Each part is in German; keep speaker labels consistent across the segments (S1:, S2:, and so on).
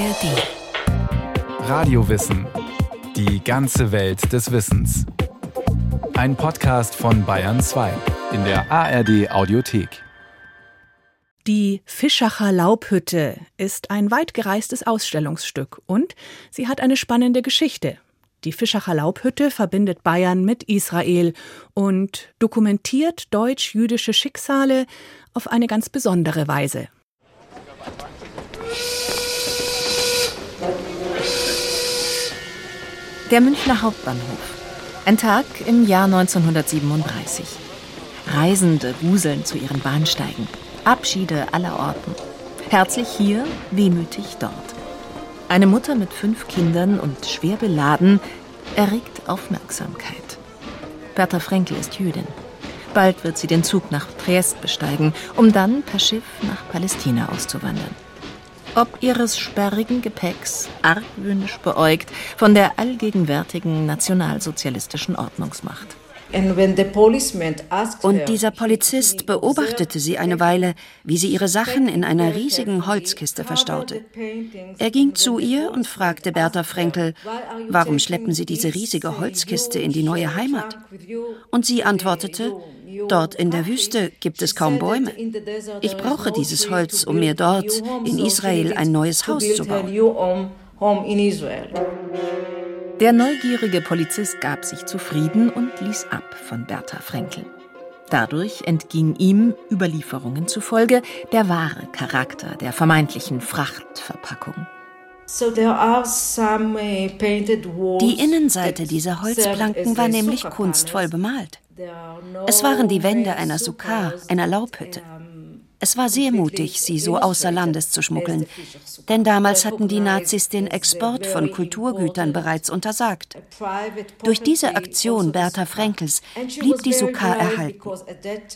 S1: ARD. Radiowissen. Die ganze Welt des Wissens. Ein Podcast von Bayern 2 in der ARD Audiothek.
S2: Die Fischacher Laubhütte ist ein weit gereistes Ausstellungsstück und sie hat eine spannende Geschichte. Die Fischacher Laubhütte verbindet Bayern mit Israel und dokumentiert deutsch-jüdische Schicksale auf eine ganz besondere Weise.
S3: Der Münchner Hauptbahnhof. Ein Tag im Jahr 1937. Reisende wuseln zu ihren Bahnsteigen. Abschiede aller Orten. Herzlich hier, wehmütig dort. Eine Mutter mit fünf Kindern und schwer beladen erregt Aufmerksamkeit. Bertha Frenkel ist Jüdin. Bald wird sie den Zug nach Triest besteigen, um dann per Schiff nach Palästina auszuwandern ob ihres sperrigen Gepäcks argwöhnisch beäugt von der allgegenwärtigen nationalsozialistischen Ordnungsmacht.
S4: Und dieser Polizist beobachtete sie eine Weile, wie sie ihre Sachen in einer riesigen Holzkiste verstaute. Er ging zu ihr und fragte Bertha Frenkel, warum schleppen Sie diese riesige Holzkiste in die neue Heimat? Und sie antwortete, Dort in der Wüste gibt es kaum Bäume. Ich brauche dieses Holz, um mir dort in Israel ein neues Haus zu bauen.
S3: Der neugierige Polizist gab sich zufrieden und ließ ab von Bertha Frenkel. Dadurch entging ihm, Überlieferungen zufolge, der wahre Charakter der vermeintlichen Frachtverpackung.
S4: Die Innenseite dieser Holzplanken war nämlich kunstvoll bemalt. Es waren die Wände einer Sukkah, einer Laubhütte. Es war sehr mutig, sie so außer Landes zu schmuggeln, denn damals hatten die Nazis den Export von Kulturgütern bereits untersagt. Durch diese Aktion Bertha Frenkels blieb die Sukkah erhalten,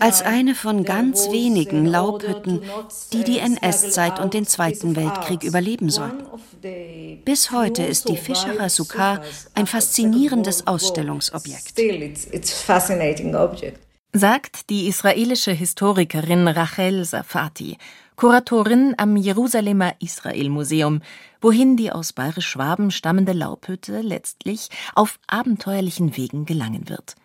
S4: als eine von ganz wenigen Laubhütten, die die NS-Zeit und den Zweiten Weltkrieg überleben sollten. Bis heute ist die Fischerer Sukkah ein faszinierendes Ausstellungsobjekt
S3: sagt die israelische Historikerin Rachel Safati, Kuratorin am Jerusalemer Israel-Museum, wohin die aus Bayerisch-Schwaben stammende Laubhütte letztlich auf abenteuerlichen Wegen gelangen wird.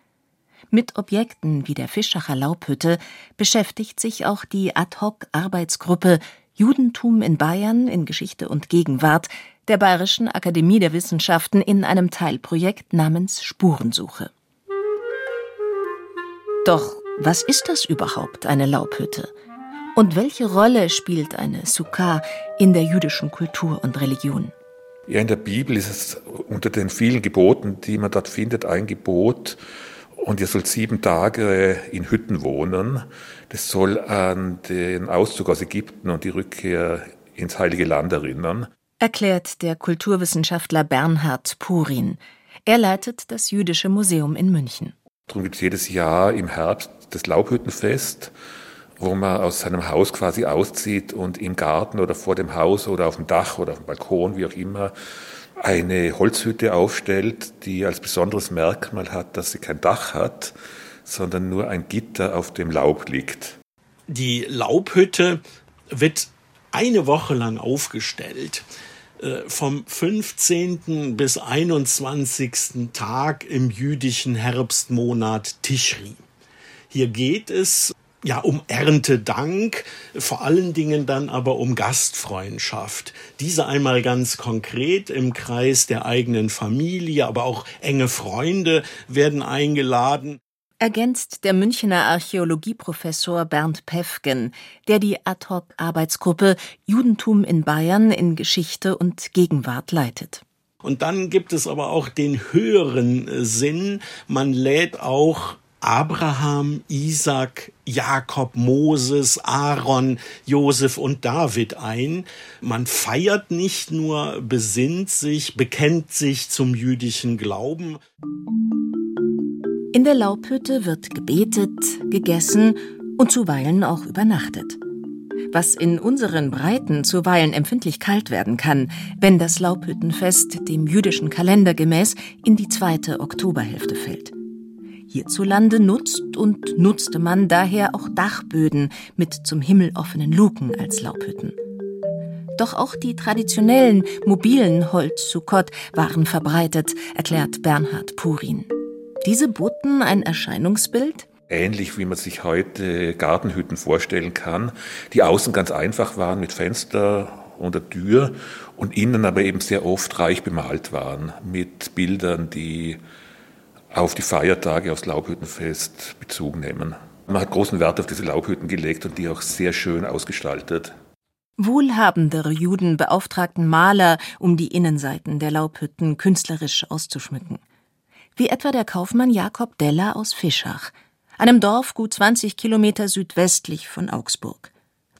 S3: Mit Objekten wie der Fischacher Laubhütte beschäftigt sich auch die Ad-hoc-Arbeitsgruppe Judentum in Bayern in Geschichte und Gegenwart der Bayerischen Akademie der Wissenschaften in einem Teilprojekt namens Spurensuche. Doch was ist das überhaupt, eine Laubhütte? Und welche Rolle spielt eine Sukkah in der jüdischen Kultur und Religion?
S5: Ja, in der Bibel ist es unter den vielen Geboten, die man dort findet, ein Gebot. Und ihr sollt sieben Tage in Hütten wohnen. Das soll an den Auszug aus Ägypten und die Rückkehr ins Heilige Land erinnern.
S3: Erklärt der Kulturwissenschaftler Bernhard Purin. Er leitet das Jüdische Museum in München.
S5: Darum gibt es jedes Jahr im Herbst das Laubhüttenfest, wo man aus seinem Haus quasi auszieht und im Garten oder vor dem Haus oder auf dem Dach oder auf dem Balkon, wie auch immer, eine Holzhütte aufstellt, die als besonderes Merkmal hat, dass sie kein Dach hat, sondern nur ein Gitter auf dem Laub liegt.
S6: Die Laubhütte wird eine Woche lang aufgestellt. Äh, vom 15. bis 21. Tag im jüdischen Herbstmonat Tischri. Hier geht es ja um Erntedank, vor allen Dingen dann aber um Gastfreundschaft. Diese einmal ganz konkret im Kreis der eigenen Familie, aber auch enge Freunde werden eingeladen
S3: ergänzt der Münchner Archäologieprofessor Bernd Pefgen, der die Ad-hoc-Arbeitsgruppe Judentum in Bayern in Geschichte und Gegenwart leitet.
S6: Und dann gibt es aber auch den höheren äh, Sinn. Man lädt auch Abraham, Isaac, Jakob, Moses, Aaron, Josef und David ein. Man feiert nicht nur, besinnt sich, bekennt sich zum jüdischen Glauben.
S3: In der Laubhütte wird gebetet, gegessen und zuweilen auch übernachtet. Was in unseren Breiten zuweilen empfindlich kalt werden kann, wenn das Laubhüttenfest dem jüdischen Kalender gemäß in die zweite Oktoberhälfte fällt. Hierzulande nutzt und nutzte man daher auch Dachböden mit zum Himmel offenen Luken als Laubhütten. Doch auch die traditionellen, mobilen Holz-Sukkot waren verbreitet, erklärt Bernhard Purin. Diese boten ein Erscheinungsbild,
S5: ähnlich wie man sich heute Gartenhütten vorstellen kann, die außen ganz einfach waren mit Fenster und der Tür und innen aber eben sehr oft reich bemalt waren mit Bildern, die auf die Feiertage, aufs Laubhüttenfest Bezug nehmen. Man hat großen Wert auf diese Laubhütten gelegt und die auch sehr schön ausgestaltet.
S3: Wohlhabendere Juden beauftragten Maler, um die Innenseiten der Laubhütten künstlerisch auszuschmücken. Wie etwa der Kaufmann Jakob Deller aus Fischach, einem Dorf gut 20 Kilometer südwestlich von Augsburg.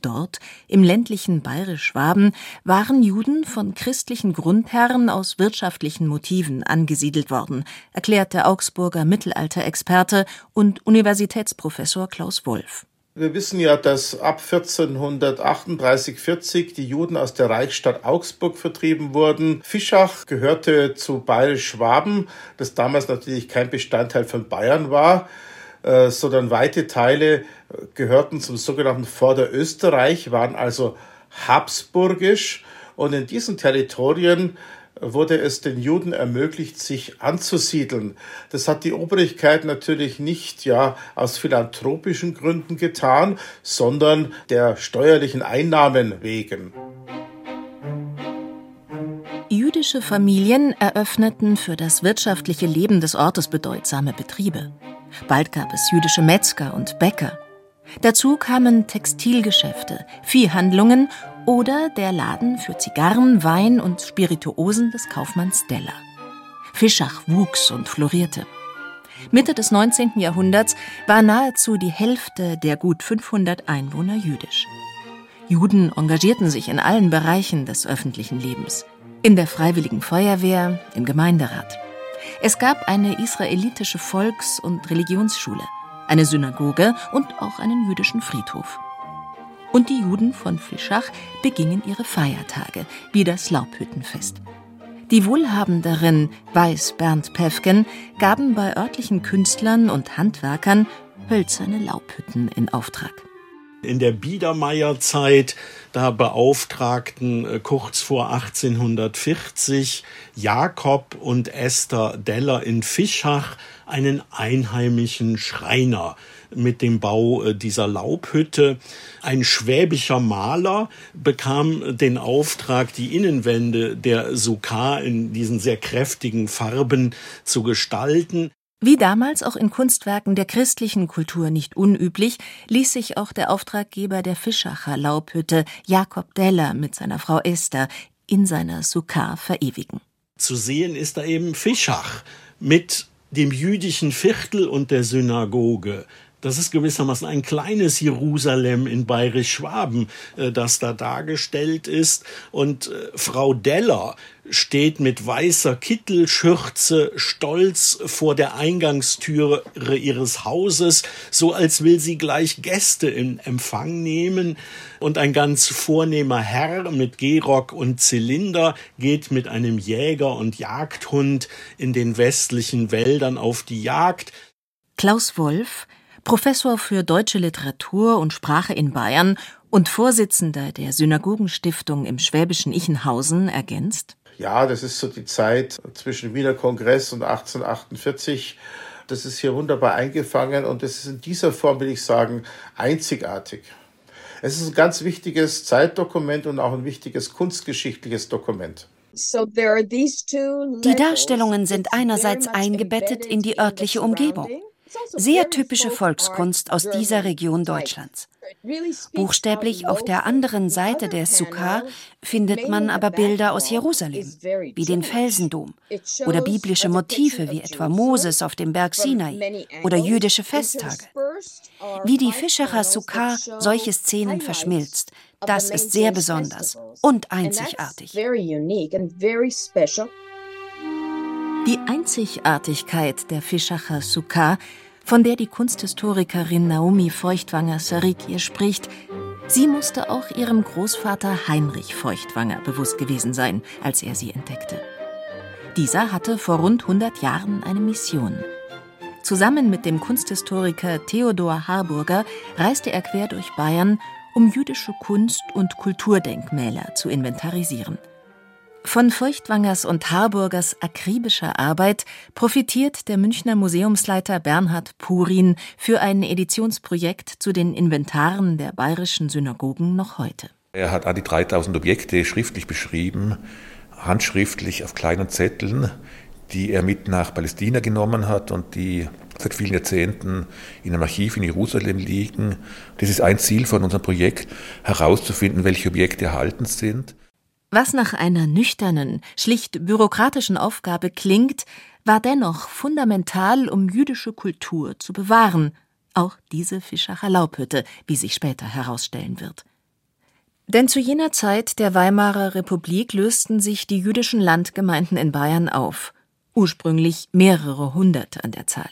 S3: Dort, im ländlichen Bayerisch-Schwaben, waren Juden von christlichen Grundherren aus wirtschaftlichen Motiven angesiedelt worden, erklärt der Augsburger Mittelalterexperte und Universitätsprofessor Klaus Wolf.
S7: Wir wissen ja, dass ab 1438, 40 die Juden aus der Reichsstadt Augsburg vertrieben wurden. Fischach gehörte zu Bayerisch-Schwaben, das damals natürlich kein Bestandteil von Bayern war. Äh, sondern weite Teile äh, gehörten zum sogenannten Vorderösterreich, waren also habsburgisch und in diesen Territorien wurde es den Juden ermöglicht, sich anzusiedeln. Das hat die Obrigkeit natürlich nicht ja aus philanthropischen Gründen getan, sondern der steuerlichen Einnahmen wegen.
S3: Jüdische Familien eröffneten für das wirtschaftliche Leben des Ortes bedeutsame Betriebe. Bald gab es jüdische Metzger und Bäcker. Dazu kamen Textilgeschäfte, Viehhandlungen oder der Laden für Zigarren, Wein und Spirituosen des Kaufmanns Deller. Fischach wuchs und florierte. Mitte des 19. Jahrhunderts war nahezu die Hälfte der gut 500 Einwohner jüdisch. Juden engagierten sich in allen Bereichen des öffentlichen Lebens. In der Freiwilligen Feuerwehr, im Gemeinderat. Es gab eine israelitische Volks- und Religionsschule, eine Synagoge und auch einen jüdischen Friedhof. Und die Juden von Fischach begingen ihre Feiertage, wie das Laubhüttenfest. Die wohlhabenderen Weiß Bernd Pefken gaben bei örtlichen Künstlern und Handwerkern hölzerne Laubhütten in Auftrag.
S6: In der Biedermeierzeit, da beauftragten äh, kurz vor 1840 Jakob und Esther Deller in Fischach einen einheimischen Schreiner mit dem Bau äh, dieser Laubhütte. Ein schwäbischer Maler bekam den Auftrag, die Innenwände der Sukar in diesen sehr kräftigen Farben zu gestalten.
S3: Wie damals auch in Kunstwerken der christlichen Kultur nicht unüblich, ließ sich auch der Auftraggeber der Fischacher Laubhütte, Jakob Deller mit seiner Frau Esther, in seiner Sukkar verewigen.
S6: Zu sehen ist da eben Fischach mit dem jüdischen Viertel und der Synagoge, das ist gewissermaßen ein kleines Jerusalem in Bayerisch-Schwaben, äh, das da dargestellt ist. Und äh, Frau Deller steht mit weißer Kittelschürze stolz vor der Eingangstüre ihres Hauses, so als will sie gleich Gäste in Empfang nehmen. Und ein ganz vornehmer Herr mit Gehrock und Zylinder geht mit einem Jäger und Jagdhund in den westlichen Wäldern auf die Jagd.
S3: Klaus Wolf Professor für deutsche Literatur und Sprache in Bayern und Vorsitzender der Synagogenstiftung im schwäbischen Ichenhausen, ergänzt.
S7: Ja, das ist so die Zeit zwischen Wiener Kongress und 1848. Das ist hier wunderbar eingefangen und es ist in dieser Form, will ich sagen, einzigartig. Es ist ein ganz wichtiges Zeitdokument und auch ein wichtiges kunstgeschichtliches Dokument.
S4: Die Darstellungen sind einerseits eingebettet in die örtliche Umgebung sehr typische Volkskunst aus dieser Region Deutschlands. Buchstäblich auf der anderen Seite der Sukkah findet man aber Bilder aus Jerusalem, wie den Felsendom, oder biblische Motive wie etwa Moses auf dem Berg Sinai oder jüdische Festtage. Wie die Fischacher Sukkah solche Szenen verschmilzt, das ist sehr besonders und einzigartig.
S3: Die Einzigartigkeit der Fischacher Sukkah, von der die Kunsthistorikerin Naomi Feuchtwanger-Sarik hier spricht, sie musste auch ihrem Großvater Heinrich Feuchtwanger bewusst gewesen sein, als er sie entdeckte. Dieser hatte vor rund 100 Jahren eine Mission. Zusammen mit dem Kunsthistoriker Theodor Harburger reiste er quer durch Bayern um jüdische Kunst- und Kulturdenkmäler zu inventarisieren. Von Feuchtwangers und Harburgers akribischer Arbeit profitiert der Münchner Museumsleiter Bernhard Purin für ein Editionsprojekt zu den Inventaren der bayerischen Synagogen noch heute.
S5: Er hat an die 3000 Objekte schriftlich beschrieben, handschriftlich auf kleinen Zetteln, die er mit nach Palästina genommen hat und die seit vielen Jahrzehnten in einem Archiv in Jerusalem liegen. Das ist ein Ziel von unserem Projekt, herauszufinden, welche Objekte erhalten sind.
S3: Was nach einer nüchternen, schlicht bürokratischen Aufgabe klingt, war dennoch fundamental, um jüdische Kultur zu bewahren, auch diese Fischacher Laubhütte, wie sich später herausstellen wird. Denn zu jener Zeit der Weimarer Republik lösten sich die jüdischen Landgemeinden in Bayern auf, ursprünglich mehrere hundert an der Zahl,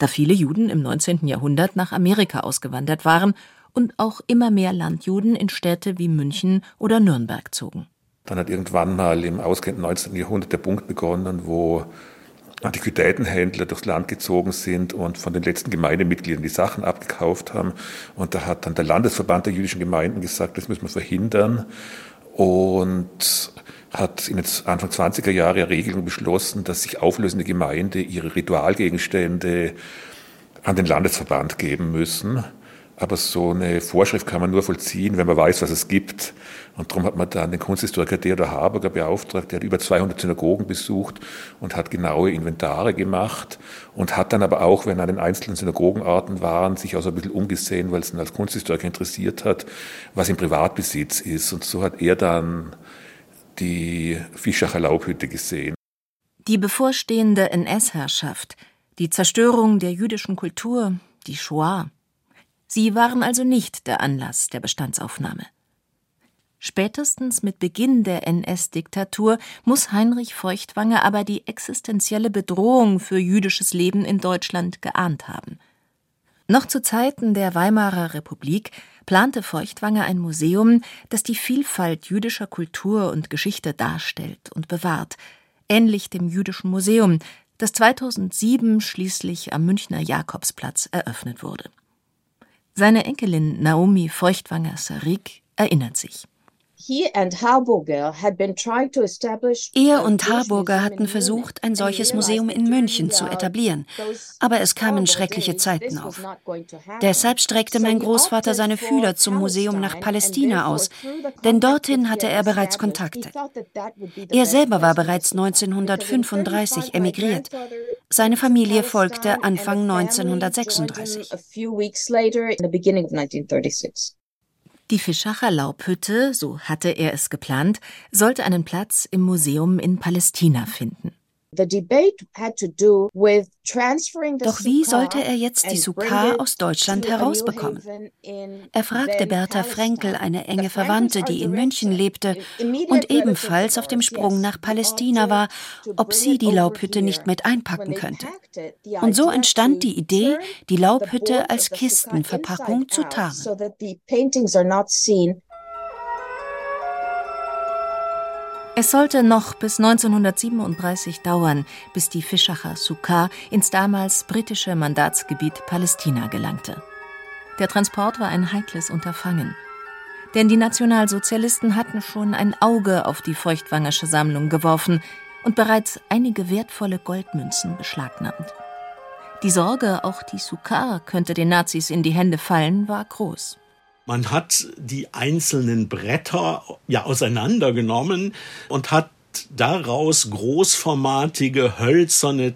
S3: da viele Juden im 19. Jahrhundert nach Amerika ausgewandert waren und auch immer mehr Landjuden in Städte wie München oder Nürnberg zogen.
S5: Dann hat irgendwann mal im ausgehenden 19. Jahrhundert der Punkt begonnen, wo Antiquitätenhändler durchs Land gezogen sind und von den letzten Gemeindemitgliedern die Sachen abgekauft haben. Und da hat dann der Landesverband der jüdischen Gemeinden gesagt, das müssen wir verhindern. Und hat in den Anfang 20er Jahre Regelungen beschlossen, dass sich auflösende Gemeinde ihre Ritualgegenstände an den Landesverband geben müssen. Aber so eine Vorschrift kann man nur vollziehen, wenn man weiß, was es gibt. Und darum hat man dann den Kunsthistoriker Theodor Haberger beauftragt, der hat über 200 Synagogen besucht und hat genaue Inventare gemacht und hat dann aber auch, wenn er an den einzelnen Synagogenarten waren, sich auch so ein bisschen umgesehen, weil es ihn als Kunsthistoriker interessiert hat, was im Privatbesitz ist. Und so hat er dann die Fischacher Laubhütte gesehen.
S3: Die bevorstehende NS-Herrschaft, die Zerstörung der jüdischen Kultur, die Shoah, Sie waren also nicht der Anlass der Bestandsaufnahme. Spätestens mit Beginn der NS-Diktatur muss Heinrich Feuchtwanger aber die existenzielle Bedrohung für jüdisches Leben in Deutschland geahnt haben. Noch zu Zeiten der Weimarer Republik plante Feuchtwanger ein Museum, das die Vielfalt jüdischer Kultur und Geschichte darstellt und bewahrt, ähnlich dem Jüdischen Museum, das 2007 schließlich am Münchner Jakobsplatz eröffnet wurde. Seine Enkelin Naomi Feuchtwanger-Sarik erinnert sich.
S4: Er und Harburger hatten versucht, ein solches Museum in München zu etablieren, aber es kamen schreckliche Zeiten auf. Deshalb streckte mein Großvater seine Fühler zum Museum nach Palästina aus, denn dorthin hatte er bereits Kontakte. Er selber war bereits 1935 emigriert. Seine Familie folgte Anfang 1936.
S3: Die Fischacher Laubhütte, so hatte er es geplant, sollte einen Platz im Museum in Palästina finden. Doch wie sollte er jetzt die Sukkah aus Deutschland herausbekommen? Er fragte Bertha Frenkel, eine enge Verwandte, die in München lebte und ebenfalls auf dem Sprung nach Palästina war, ob sie die Laubhütte nicht mit einpacken könnte. Und so entstand die Idee, die Laubhütte als Kistenverpackung zu tarnen. Es sollte noch bis 1937 dauern, bis die Fischacher Sukkah ins damals britische Mandatsgebiet Palästina gelangte. Der Transport war ein heikles Unterfangen. Denn die Nationalsozialisten hatten schon ein Auge auf die feuchtwangersche Sammlung geworfen und bereits einige wertvolle Goldmünzen beschlagnahmt. Die Sorge, auch die Sukkah könnte den Nazis in die Hände fallen, war groß.
S6: Man hat die einzelnen Bretter ja auseinandergenommen und hat daraus großformatige hölzerne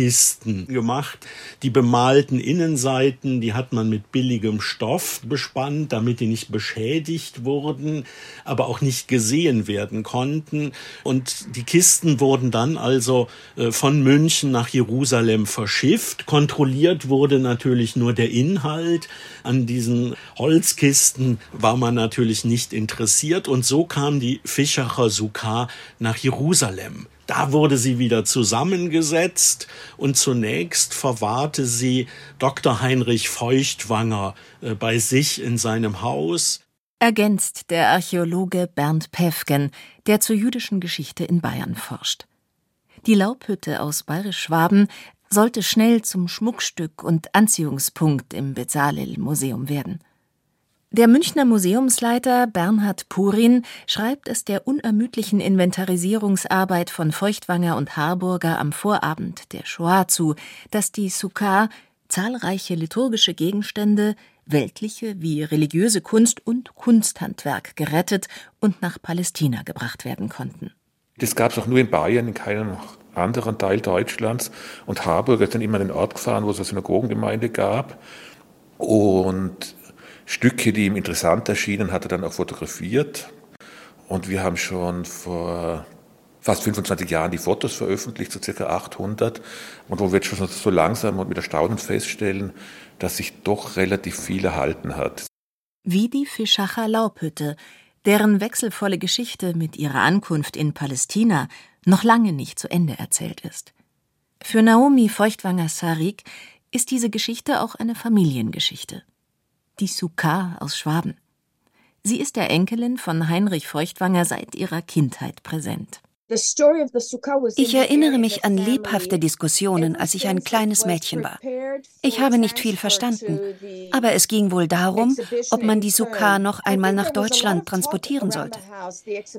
S6: Transportkisten gemacht. Die bemalten Innenseiten, die hat man mit billigem Stoff bespannt, damit die nicht beschädigt wurden, aber auch nicht gesehen werden konnten. Und die Kisten wurden dann also äh, von München nach Jerusalem verschifft. Kontrolliert wurde natürlich nur der Inhalt. An diesen Holzkisten war man natürlich nicht interessiert. Und so kam die Fischacher Sukkah nach Jerusalem. Da wurde sie wieder zusammengesetzt und zunächst verwahrte sie Dr. Heinrich Feuchtwanger äh, bei sich in seinem Haus.
S3: Ergänzt der Archäologe Bernd Päfgen, der zur jüdischen Geschichte in Bayern forscht. Die Laubhütte aus Bayerisch-Schwaben sollte schnell zum Schmuckstück und Anziehungspunkt im Bezalel-Museum werden. Der Münchner Museumsleiter Bernhard Purin schreibt es der unermüdlichen Inventarisierungsarbeit von Feuchtwanger und Harburger am Vorabend der Shoah zu, dass die Sukkah zahlreiche liturgische Gegenstände, weltliche wie religiöse Kunst und Kunsthandwerk gerettet und nach Palästina gebracht werden konnten.
S5: Das gab es auch nur in Bayern, in keinem anderen Teil Deutschlands. Und Harburg ist dann immer an den Ort gefahren, wo es eine Synagogengemeinde gab. Und Stücke, die ihm interessant erschienen, hat er dann auch fotografiert. Und wir haben schon vor fast 25 Jahren die Fotos veröffentlicht, so circa 800, und wo wir jetzt schon so langsam und mit Erstaunen feststellen, dass sich doch relativ viel erhalten hat.
S3: Wie die Fischacher Laubhütte, deren wechselvolle Geschichte mit ihrer Ankunft in Palästina noch lange nicht zu Ende erzählt ist. Für Naomi Feuchtwanger Sarik ist diese Geschichte auch eine Familiengeschichte die Sukkah aus Schwaben. Sie ist der Enkelin von Heinrich Feuchtwanger seit ihrer Kindheit präsent.
S4: Ich erinnere mich an lebhafte Diskussionen, als ich ein kleines Mädchen war. Ich habe nicht viel verstanden, aber es ging wohl darum, ob man die Sukkah noch einmal nach Deutschland transportieren sollte.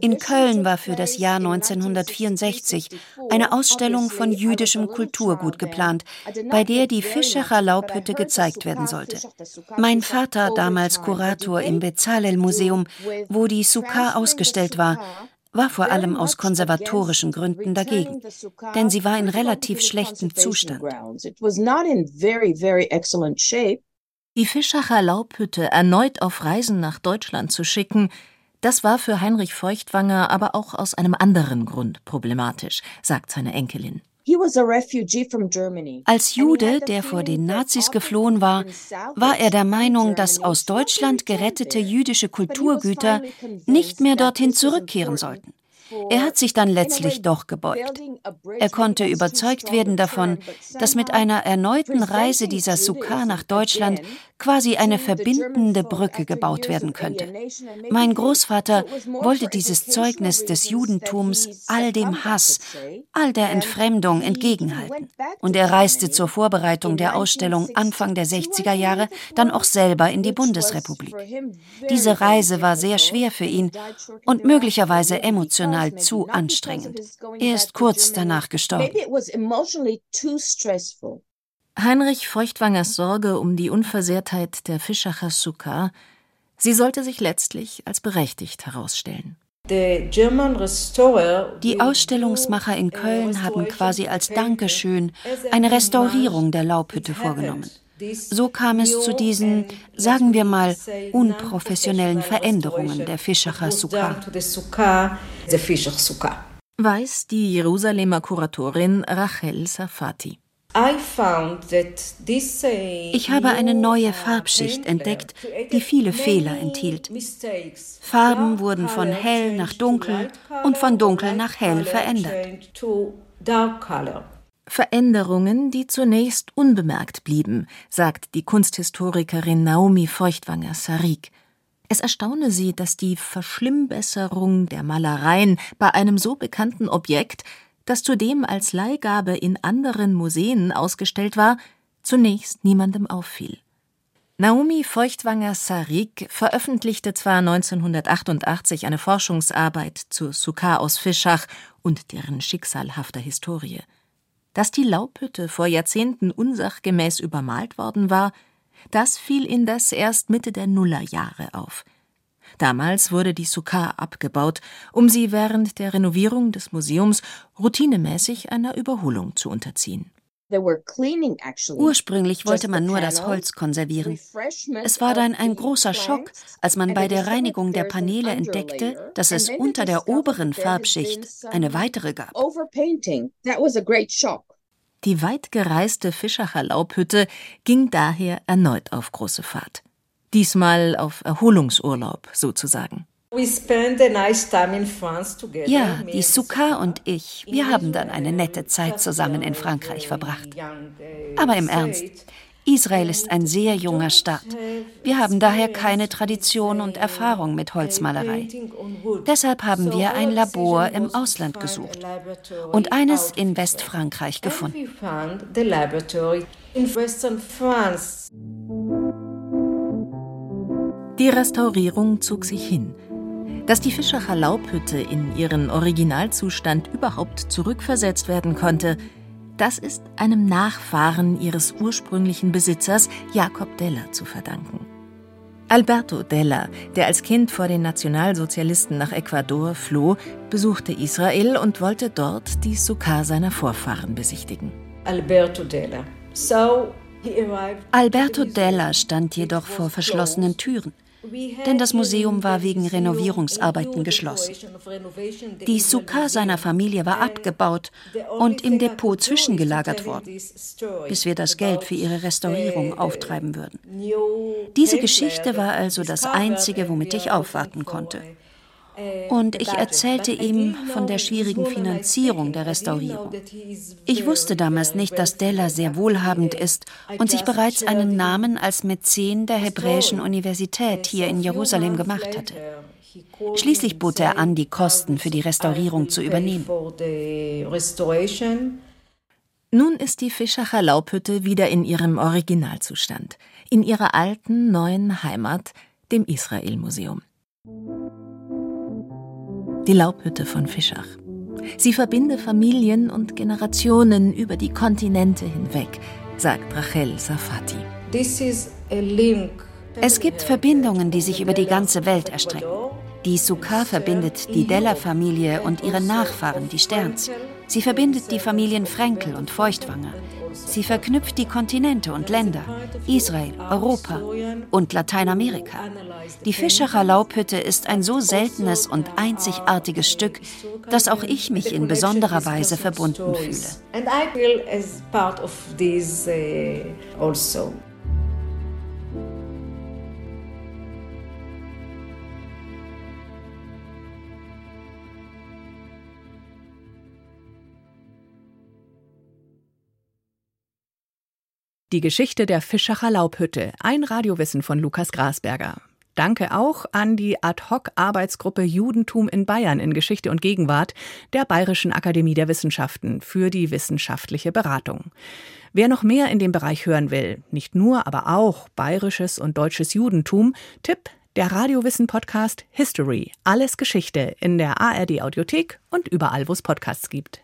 S4: In Köln war für das Jahr 1964 eine Ausstellung von jüdischem Kulturgut geplant, bei der die Fischacher Laubhütte gezeigt werden sollte. Mein Vater, damals Kurator im Bezalel Museum, wo die Sukkah ausgestellt war, war vor allem aus konservatorischen Gründen dagegen, denn sie war in relativ schlechtem Zustand.
S3: Die Fischacher Laubhütte erneut auf Reisen nach Deutschland zu schicken, das war für Heinrich Feuchtwanger aber auch aus einem anderen Grund problematisch, sagt seine Enkelin.
S4: Als Jude, der vor den Nazis geflohen war, war er der Meinung, dass aus Deutschland gerettete jüdische Kulturgüter nicht mehr dorthin zurückkehren sollten. Er hat sich dann letztlich doch gebeugt. Er konnte überzeugt werden davon, dass mit einer erneuten Reise dieser Sukkah nach Deutschland quasi eine verbindende Brücke gebaut werden könnte. Mein Großvater wollte dieses Zeugnis des Judentums all dem Hass, all der Entfremdung entgegenhalten. Und er reiste zur Vorbereitung der Ausstellung Anfang der 60er Jahre dann auch selber in die Bundesrepublik. Diese Reise war sehr schwer für ihn und möglicherweise emotional zu anstrengend. Er ist kurz danach gestorben.
S3: Heinrich Feuchtwangers Sorge um die Unversehrtheit der Fischacher Sukkah, sie sollte sich letztlich als berechtigt herausstellen.
S4: Die Ausstellungsmacher in Köln haben quasi als Dankeschön eine Restaurierung der Laubhütte vorgenommen. So kam es zu diesen, sagen wir mal, unprofessionellen Veränderungen der Fischacher Sukkah.
S3: Weiß die Jerusalemer Kuratorin Rachel Safati.
S4: Ich habe eine neue Farbschicht entdeckt, die viele Fehler enthielt. Farben wurden von hell nach dunkel und von dunkel nach hell verändert.
S3: Veränderungen, die zunächst unbemerkt blieben, sagt die Kunsthistorikerin Naomi Feuchtwanger Sarik. Es erstaune sie, dass die Verschlimmbesserung der Malereien bei einem so bekannten Objekt das zudem als Leihgabe in anderen Museen ausgestellt war, zunächst niemandem auffiel. Naomi Feuchtwanger Sarik veröffentlichte zwar 1988 eine Forschungsarbeit zur Sukkah aus Fischach und deren schicksalhafter Historie. Dass die Laubhütte vor Jahrzehnten unsachgemäß übermalt worden war, das fiel indes erst Mitte der Nullerjahre auf. Damals wurde die Sukkah abgebaut, um sie während der Renovierung des Museums routinemäßig einer Überholung zu unterziehen.
S4: Ursprünglich wollte man nur das Holz konservieren. Es war dann ein großer Schock, als man bei der Reinigung der Paneele entdeckte, dass es unter der oberen Farbschicht eine weitere gab.
S3: Die weit gereiste Fischacher Laubhütte ging daher erneut auf große Fahrt diesmal auf Erholungsurlaub sozusagen.
S4: Ja, die Sukkah und ich, wir haben dann eine nette Zeit zusammen in Frankreich verbracht. Aber im Ernst, Israel ist ein sehr junger Staat. Wir haben daher keine Tradition und Erfahrung mit Holzmalerei. Deshalb haben wir ein Labor im Ausland gesucht und eines in Westfrankreich gefunden.
S3: Die Restaurierung zog sich hin. Dass die Fischacher Laubhütte in ihren Originalzustand überhaupt zurückversetzt werden konnte, das ist einem Nachfahren ihres ursprünglichen Besitzers Jakob Deller zu verdanken. Alberto Della, der als Kind vor den Nationalsozialisten nach Ecuador floh, besuchte Israel und wollte dort die Sukkah seiner Vorfahren besichtigen.
S4: Alberto Della. So Alberto Della stand jedoch vor verschlossenen Türen denn das Museum war wegen Renovierungsarbeiten geschlossen. Die Sukkah seiner Familie war abgebaut und im Depot zwischengelagert worden, bis wir das Geld für ihre Restaurierung auftreiben würden. Diese Geschichte war also das Einzige, womit ich aufwarten konnte. Und ich erzählte ihm von der schwierigen Finanzierung der Restaurierung. Ich wusste damals nicht, dass Della sehr wohlhabend ist und sich bereits einen Namen als Mäzen der Hebräischen Universität hier in Jerusalem gemacht hatte. Schließlich bot er an, die Kosten für die Restaurierung zu übernehmen.
S3: Nun ist die Fischacher Laubhütte wieder in ihrem Originalzustand, in ihrer alten neuen Heimat, dem Israel-Museum. Die Laubhütte von Fischach. Sie verbinde Familien und Generationen über die Kontinente hinweg, sagt Rachel Safati.
S4: Es gibt Verbindungen, die sich über die ganze Welt erstrecken. Die Sukkah verbindet die Deller-Familie und ihre Nachfahren, die Sterns. Sie verbindet die Familien Frenkel und Feuchtwanger. Sie verknüpft die Kontinente und Länder, Israel, Europa und Lateinamerika. Die Fischacher Laubhütte ist ein so seltenes und einzigartiges Stück, dass auch ich mich in besonderer Weise verbunden fühle.
S2: Die Geschichte der Fischacher Laubhütte, ein Radiowissen von Lukas Grasberger. Danke auch an die Ad-Hoc-Arbeitsgruppe Judentum in Bayern in Geschichte und Gegenwart der Bayerischen Akademie der Wissenschaften für die wissenschaftliche Beratung. Wer noch mehr in dem Bereich hören will, nicht nur, aber auch bayerisches und deutsches Judentum, Tipp der Radiowissen-Podcast History, alles Geschichte in der ARD-Audiothek und überall, wo es Podcasts gibt.